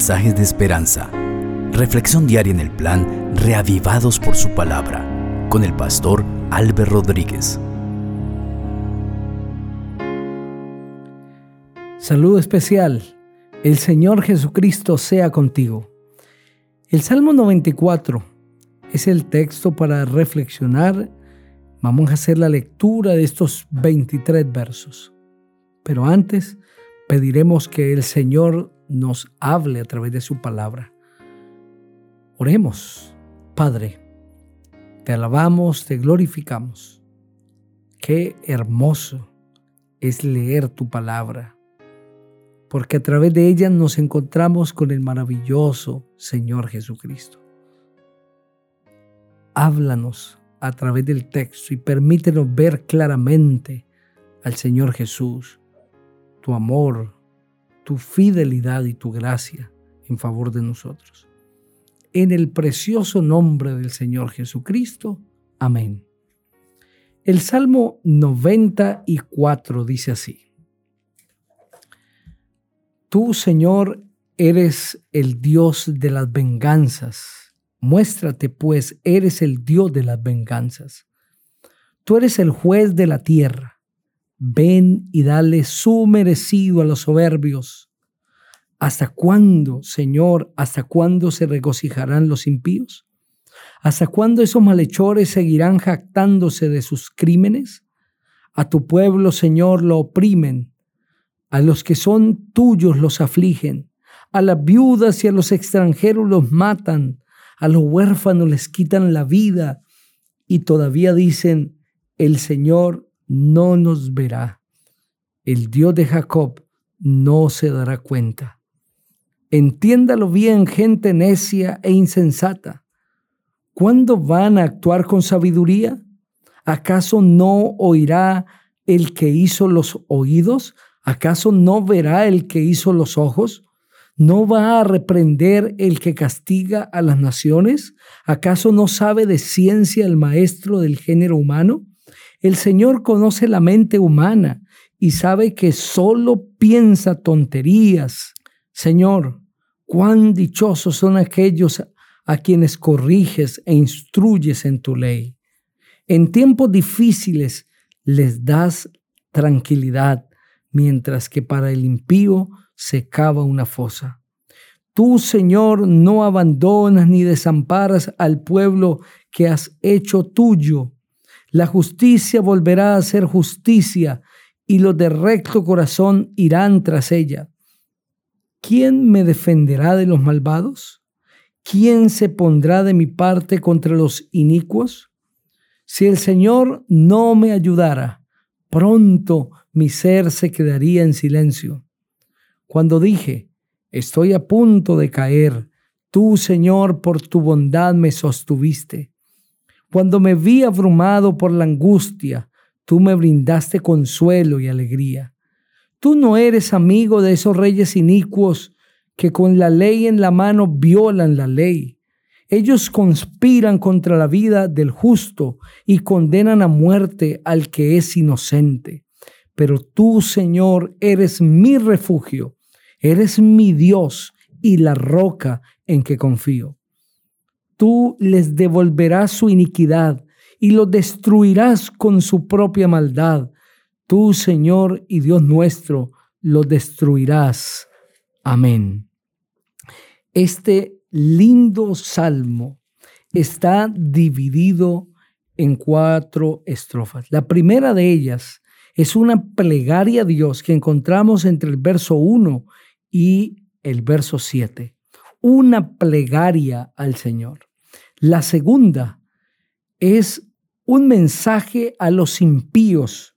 mensajes de esperanza. Reflexión diaria en el plan Reavivados por su palabra con el pastor Álvaro Rodríguez. Saludo especial. El Señor Jesucristo sea contigo. El Salmo 94 es el texto para reflexionar. Vamos a hacer la lectura de estos 23 versos. Pero antes pediremos que el Señor nos hable a través de su palabra. Oremos, Padre, te alabamos, te glorificamos. Qué hermoso es leer tu palabra, porque a través de ella nos encontramos con el maravilloso Señor Jesucristo. Háblanos a través del texto y permítenos ver claramente al Señor Jesús, tu amor, tu fidelidad y tu gracia en favor de nosotros. En el precioso nombre del Señor Jesucristo. Amén. El Salmo 94 dice así. Tú, Señor, eres el Dios de las venganzas. Muéstrate, pues, eres el Dios de las venganzas. Tú eres el juez de la tierra. Ven y dale su merecido a los soberbios. ¿Hasta cuándo, Señor, hasta cuándo se regocijarán los impíos? ¿Hasta cuándo esos malhechores seguirán jactándose de sus crímenes? A tu pueblo, Señor, lo oprimen, a los que son tuyos los afligen, a las viudas y a los extranjeros los matan, a los huérfanos les quitan la vida y todavía dicen, el Señor no nos verá. El Dios de Jacob no se dará cuenta. Entiéndalo bien, gente necia e insensata. ¿Cuándo van a actuar con sabiduría? ¿Acaso no oirá el que hizo los oídos? ¿Acaso no verá el que hizo los ojos? ¿No va a reprender el que castiga a las naciones? ¿Acaso no sabe de ciencia el maestro del género humano? El Señor conoce la mente humana y sabe que solo piensa tonterías. Señor, cuán dichosos son aquellos a quienes corriges e instruyes en tu ley. En tiempos difíciles les das tranquilidad, mientras que para el impío se cava una fosa. Tú, Señor, no abandonas ni desamparas al pueblo que has hecho tuyo. La justicia volverá a ser justicia y los de recto corazón irán tras ella. ¿Quién me defenderá de los malvados? ¿Quién se pondrá de mi parte contra los inicuos? Si el Señor no me ayudara, pronto mi ser se quedaría en silencio. Cuando dije, estoy a punto de caer, tú, Señor, por tu bondad me sostuviste. Cuando me vi abrumado por la angustia, tú me brindaste consuelo y alegría. Tú no eres amigo de esos reyes inicuos que con la ley en la mano violan la ley. Ellos conspiran contra la vida del justo y condenan a muerte al que es inocente. Pero tú, Señor, eres mi refugio, eres mi Dios y la roca en que confío tú les devolverás su iniquidad y los destruirás con su propia maldad. Tú, Señor y Dios nuestro, los destruirás. Amén. Este lindo salmo está dividido en cuatro estrofas. La primera de ellas es una plegaria a Dios que encontramos entre el verso 1 y el verso 7. Una plegaria al Señor. La segunda es un mensaje a los impíos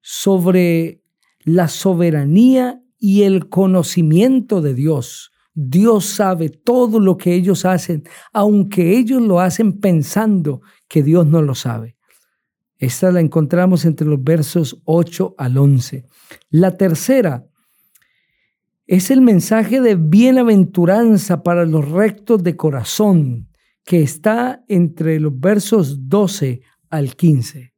sobre la soberanía y el conocimiento de Dios. Dios sabe todo lo que ellos hacen, aunque ellos lo hacen pensando que Dios no lo sabe. Esta la encontramos entre los versos 8 al 11. La tercera es el mensaje de bienaventuranza para los rectos de corazón que está entre los versos 12 al 15.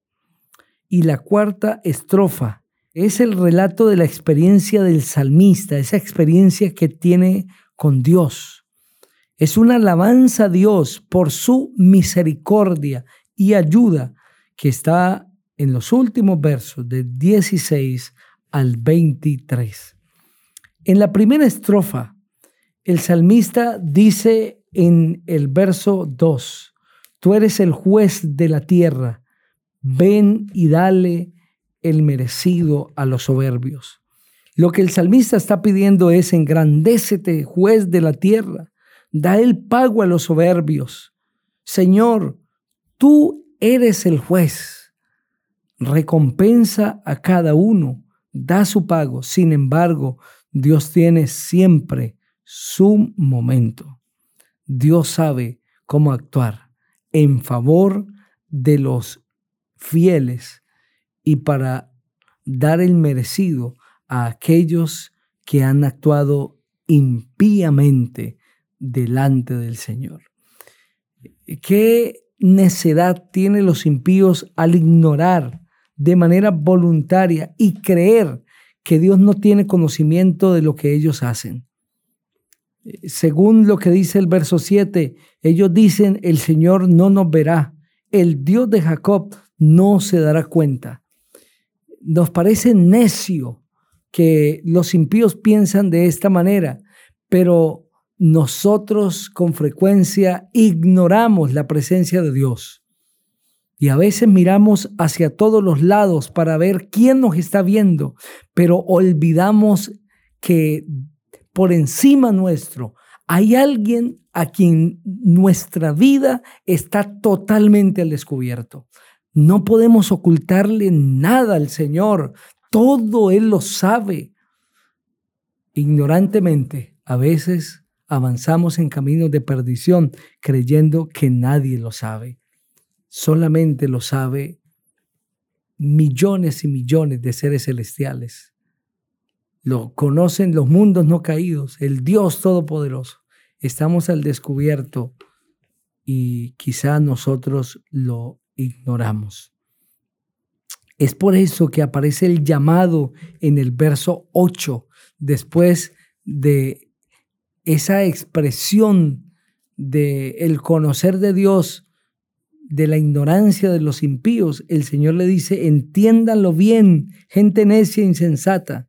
Y la cuarta estrofa es el relato de la experiencia del salmista, esa experiencia que tiene con Dios. Es una alabanza a Dios por su misericordia y ayuda que está en los últimos versos de 16 al 23. En la primera estrofa, el salmista dice en el verso 2, Tú eres el juez de la tierra, ven y dale el merecido a los soberbios. Lo que el salmista está pidiendo es engrandécete, juez de la tierra, da el pago a los soberbios. Señor, tú eres el juez. Recompensa a cada uno, da su pago. Sin embargo, Dios tiene siempre su momento. Dios sabe cómo actuar en favor de los fieles y para dar el merecido a aquellos que han actuado impíamente delante del Señor. ¿Qué necedad tienen los impíos al ignorar de manera voluntaria y creer que Dios no tiene conocimiento de lo que ellos hacen? Según lo que dice el verso 7, ellos dicen, el Señor no nos verá, el Dios de Jacob no se dará cuenta. Nos parece necio que los impíos piensan de esta manera, pero nosotros con frecuencia ignoramos la presencia de Dios. Y a veces miramos hacia todos los lados para ver quién nos está viendo, pero olvidamos que por encima nuestro, hay alguien a quien nuestra vida está totalmente al descubierto. No podemos ocultarle nada al Señor. Todo Él lo sabe. Ignorantemente, a veces avanzamos en caminos de perdición creyendo que nadie lo sabe. Solamente lo sabe millones y millones de seres celestiales lo conocen los mundos no caídos, el Dios Todopoderoso. Estamos al descubierto y quizá nosotros lo ignoramos. Es por eso que aparece el llamado en el verso 8, después de esa expresión de el conocer de Dios, de la ignorancia de los impíos, el Señor le dice, entiéndanlo bien, gente necia e insensata.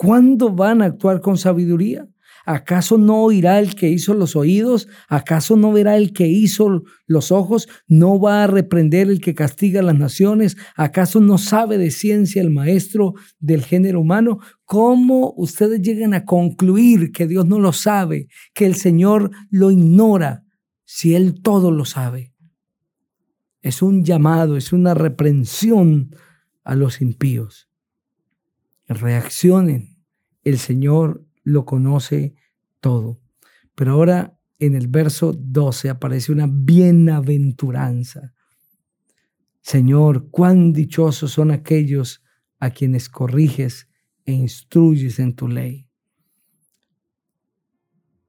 ¿Cuándo van a actuar con sabiduría? ¿Acaso no oirá el que hizo los oídos? ¿Acaso no verá el que hizo los ojos? ¿No va a reprender el que castiga las naciones? ¿Acaso no sabe de ciencia el maestro del género humano? ¿Cómo ustedes llegan a concluir que Dios no lo sabe, que el Señor lo ignora, si Él todo lo sabe? Es un llamado, es una reprensión a los impíos. Reaccionen el Señor lo conoce todo. Pero ahora en el verso 12 aparece una bienaventuranza. Señor, cuán dichosos son aquellos a quienes corriges e instruyes en tu ley.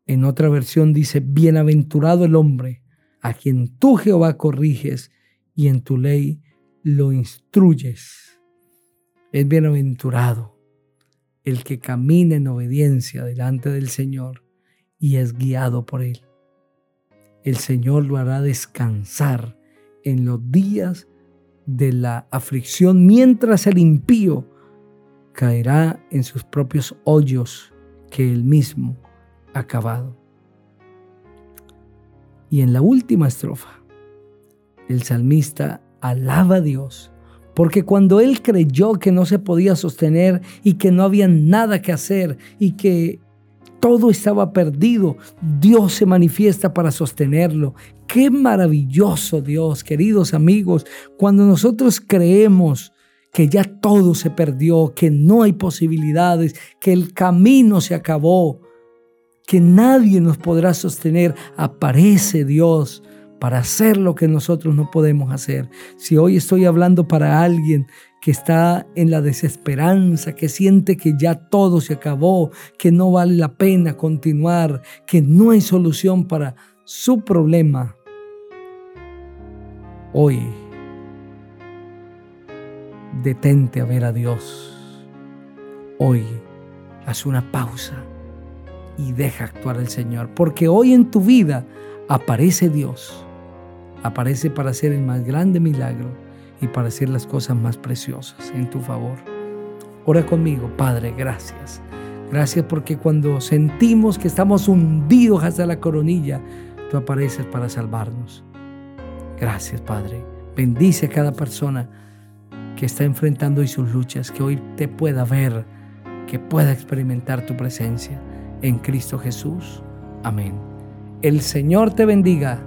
En otra versión dice, bienaventurado el hombre a quien tú Jehová corriges y en tu ley lo instruyes. Es bienaventurado el que camina en obediencia delante del Señor y es guiado por Él. El Señor lo hará descansar en los días de la aflicción mientras el impío caerá en sus propios hoyos que él mismo ha cavado. Y en la última estrofa, el salmista alaba a Dios porque cuando él creyó que no se podía sostener y que no había nada que hacer y que todo estaba perdido, Dios se manifiesta para sostenerlo. Qué maravilloso Dios, queridos amigos, cuando nosotros creemos que ya todo se perdió, que no hay posibilidades, que el camino se acabó, que nadie nos podrá sostener, aparece Dios para hacer lo que nosotros no podemos hacer. Si hoy estoy hablando para alguien que está en la desesperanza, que siente que ya todo se acabó, que no vale la pena continuar, que no hay solución para su problema, hoy detente a ver a Dios. Hoy haz una pausa y deja actuar el Señor. Porque hoy en tu vida aparece Dios. Aparece para hacer el más grande milagro y para hacer las cosas más preciosas en tu favor. Ora conmigo, Padre, gracias. Gracias porque cuando sentimos que estamos hundidos hasta la coronilla, tú apareces para salvarnos. Gracias, Padre. Bendice a cada persona que está enfrentando hoy sus luchas, que hoy te pueda ver, que pueda experimentar tu presencia en Cristo Jesús. Amén. El Señor te bendiga